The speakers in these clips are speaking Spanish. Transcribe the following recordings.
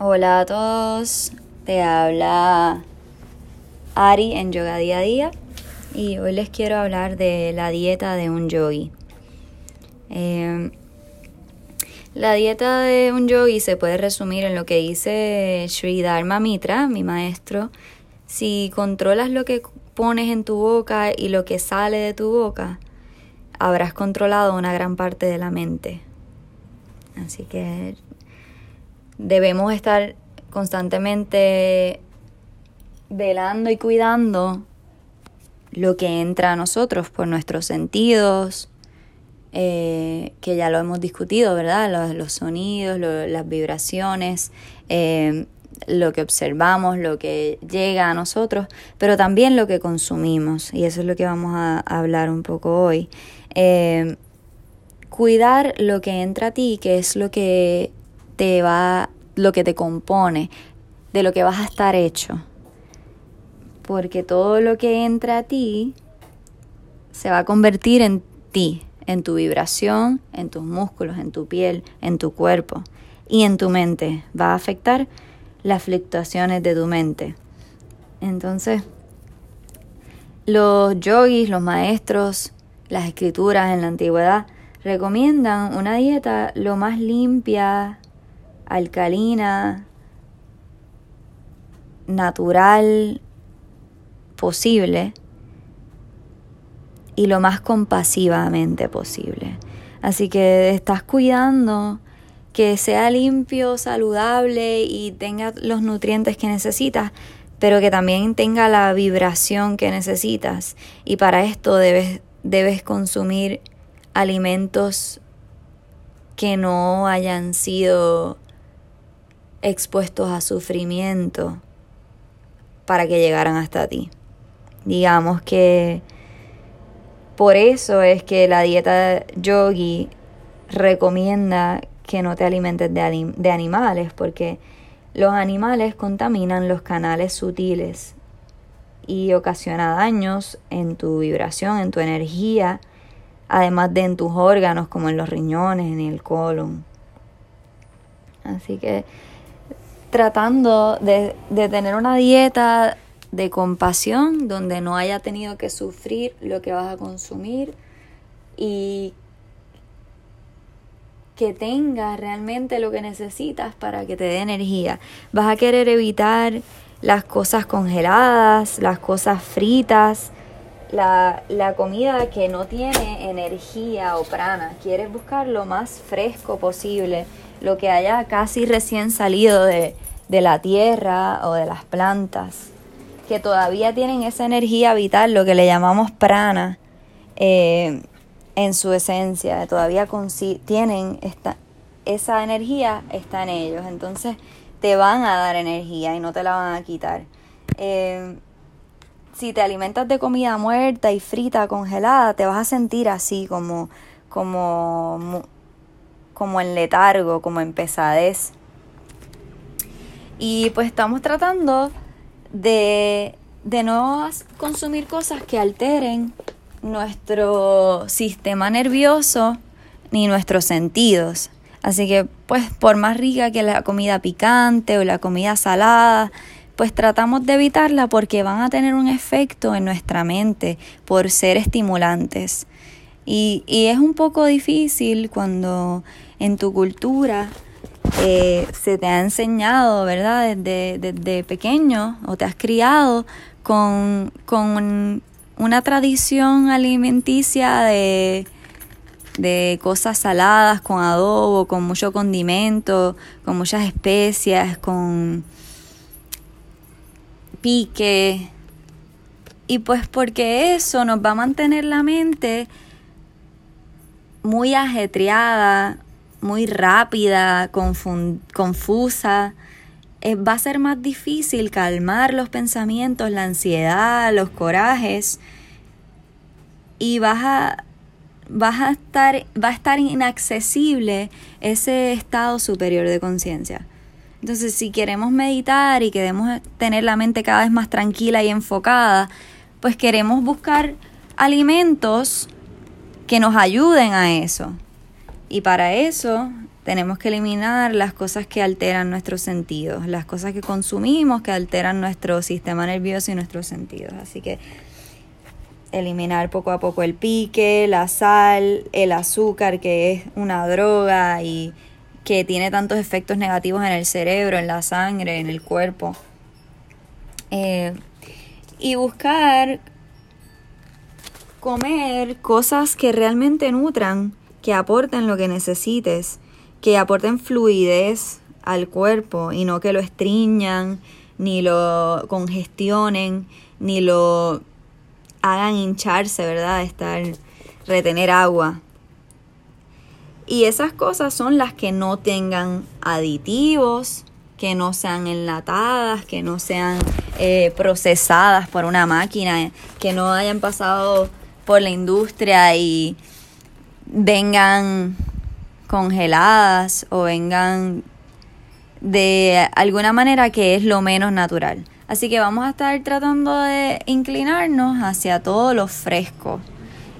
Hola a todos, te habla Ari en Yoga Día a Día y hoy les quiero hablar de la dieta de un yogi. Eh, la dieta de un yogi se puede resumir en lo que dice Sri Dharma Mitra, mi maestro. Si controlas lo que pones en tu boca y lo que sale de tu boca, habrás controlado una gran parte de la mente. Así que debemos estar constantemente velando y cuidando lo que entra a nosotros por nuestros sentidos, eh, que ya lo hemos discutido, ¿verdad? Los, sonidos, las vibraciones, eh, lo que observamos, lo que llega a nosotros, pero también lo que consumimos. Y eso es lo que vamos a, hablar un poco hoy. Eh, cuidar lo que entra a ti, que es lo que te va, lo que te compone, de lo que vas a estar hecho. Porque todo lo que entra a ti se va a convertir en ti, en tu vibración, en tus músculos, en tu piel, en tu cuerpo y en tu mente. Va a afectar las fluctuaciones de tu mente. Entonces, los yogis, los maestros, las escrituras en la antigüedad recomiendan una dieta lo más limpia, alcalina, natural posible y lo más compasivamente posible. Así que estás cuidando que sea limpio, saludable y tenga los nutrientes que necesitas, pero que también tenga la vibración que necesitas. Y para esto debes, debes consumir alimentos que no hayan sido expuestos a sufrimiento para que llegaran hasta ti. Digamos que por eso es que la dieta yogi recomienda que no te alimentes de, de, animales, porque los animales contaminan los canales sutiles y ocasiona daños en tu vibración, en tu energía, además de en tus órganos como en los riñones, en el colon. Así que tratando de, tener una dieta de compasión donde no haya tenido que sufrir lo que vas a consumir y que tengas realmente lo que necesitas para que te dé energía. Vas a querer evitar las cosas congeladas, las cosas fritas, la, la, comida que no tiene energía o prana. Quieres buscar lo más fresco posible, lo que haya casi recién salido de, de la tierra o de las plantas, que todavía tienen esa energía vital, lo que le llamamos prana, eh, en su esencia, todavía tienen esta, esa energía, está en ellos, entonces te van a dar energía y no te la van a quitar. Eh, si te alimentas de comida muerta y frita, congelada, te vas a sentir así como, como, como en letargo, como en pesadez. Y pues estamos tratando de, de no consumir cosas que alteren nuestro sistema nervioso ni nuestros sentidos. Así que pues por más rica que la comida picante o la comida salada, pues tratamos de evitarla porque van a tener un efecto en nuestra mente por ser estimulantes. Y, y es un poco difícil cuando en tu cultura eh, se te ha enseñado, ¿verdad? Desde, pequeño o te has criado con, con una tradición alimenticia de, de cosas saladas, con adobo, con mucho condimento, con muchas especias, con pique. Y pues porque eso nos va a mantener la mente muy ajetreada, muy rápida, confusa, eh, va a ser más difícil calmar los pensamientos, la ansiedad, los corajes y vas a, vas a estar, va a estar inaccesible ese estado superior de conciencia. Entonces, si queremos meditar y queremos tener la mente cada vez más tranquila y enfocada, pues queremos buscar alimentos que nos ayuden a eso. Y para eso Tenemos que eliminar las cosas que alteran nuestros sentidos, las cosas que consumimos que alteran nuestro sistema nervioso y nuestros sentidos. Así que eliminar poco a poco el pique, la sal, el azúcar, que es una droga y que tiene tantos efectos negativos en el cerebro, en la sangre, en el cuerpo. Eh, y buscar comer cosas que realmente nutran, que aporten lo que necesites, que aporten fluidez al cuerpo y no que lo estriñan, ni lo congestionen, ni lo hagan hincharse, ¿verdad? Estar, retener agua. Y esas cosas son las que no tengan aditivos, que no sean enlatadas, que no sean eh, procesadas por una máquina, que no hayan pasado por la industria y vengan congeladas o vengan de alguna manera que es lo menos natural. Así que vamos a estar tratando de inclinarnos hacia todo lo fresco.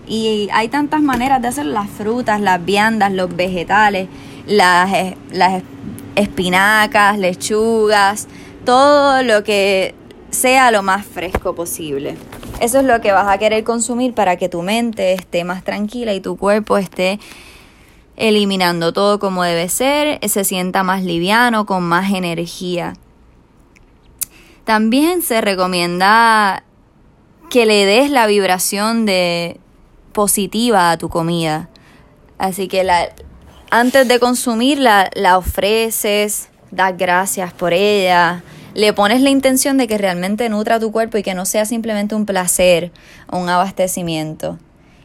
Y hay tantas maneras de hacer las frutas, las viandas, los vegetales, las, eh, las espinacas, lechugas, todo lo que sea lo más fresco posible. Eso es lo que vas a querer consumir para que tu mente esté más tranquila y tu cuerpo esté eliminando todo como debe ser, se sienta más liviano, con más energía. También se recomienda que le des la vibración de positiva a tu comida. Así que la, antes de consumirla, la ofreces, das gracias por ella, le pones la intención de que realmente nutra tu cuerpo y que no sea simplemente un placer un abastecimiento.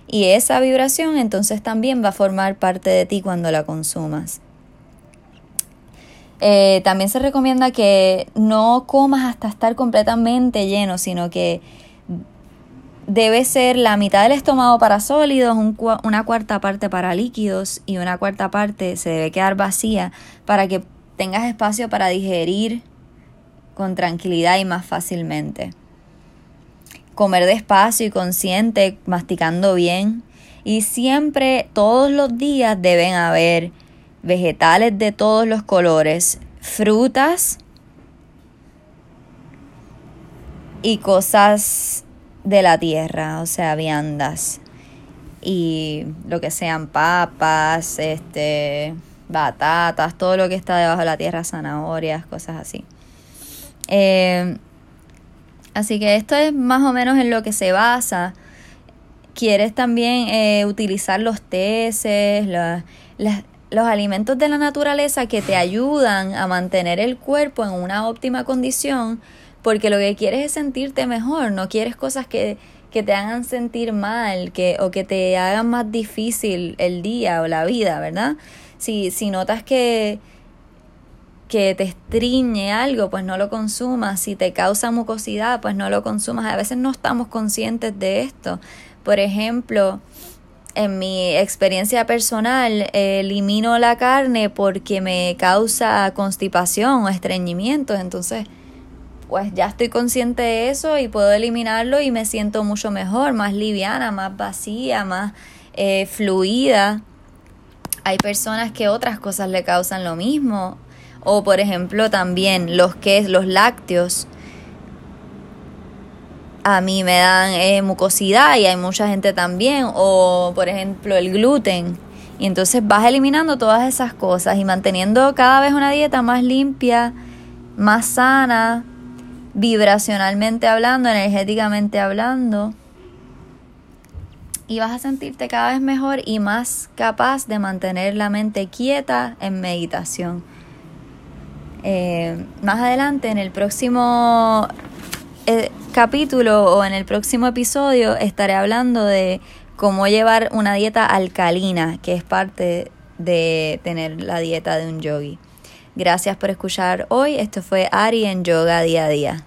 Y esa vibración entonces también va a formar parte de ti cuando la consumas. Eh, también se recomienda que no comas hasta estar completamente lleno, sino que debe ser la mitad del estómago para sólidos, una cuarta parte para líquidos y una cuarta parte se debe quedar vacía para que tengas espacio para digerir con tranquilidad y más fácilmente. Comer despacio y consciente, masticando bien. Y siempre, todos los días deben haber vegetales de todos los colores, frutas y cosas de la tierra, o sea, viandas y lo que sean papas, este, batatas, todo lo que está debajo de la tierra, zanahorias, cosas así. Eh, así que esto es más o menos en lo que se basa. Quieres también eh, utilizar los teces, los alimentos de la naturaleza que te ayudan a mantener el cuerpo en una óptima condición, porque lo que quieres es sentirte mejor, no quieres cosas que, que te hagan sentir mal que, o que te hagan más difícil el día o la vida, ¿verdad? Si, si notas que, que te estriñe algo, pues no lo consumas. Si te causa mucosidad, pues no lo consumas. A veces no estamos conscientes de esto. Por ejemplo, en mi experiencia personal, elimino la carne porque me causa constipación o estreñimiento. Entonces, pues ya estoy consciente de eso y puedo eliminarlo y me siento mucho mejor, más liviana, más vacía, más eh, fluida. Hay personas que otras cosas le causan lo mismo o por ejemplo también los que los lácteos a mí me dan eh, mucosidad y hay mucha gente también o por ejemplo el gluten y entonces vas eliminando todas esas cosas y manteniendo cada vez una dieta más limpia, más sana, vibracionalmente hablando, energéticamente hablando. Y vas a sentirte cada vez mejor y más capaz de mantener la mente quieta en meditación. Eh, más adelante, en el próximo eh, capítulo o en el próximo episodio, estaré hablando de cómo llevar una dieta alcalina, que es parte de tener la dieta de un yogi. Gracias por escuchar hoy. Esto fue Ari en Yoga Día a Día.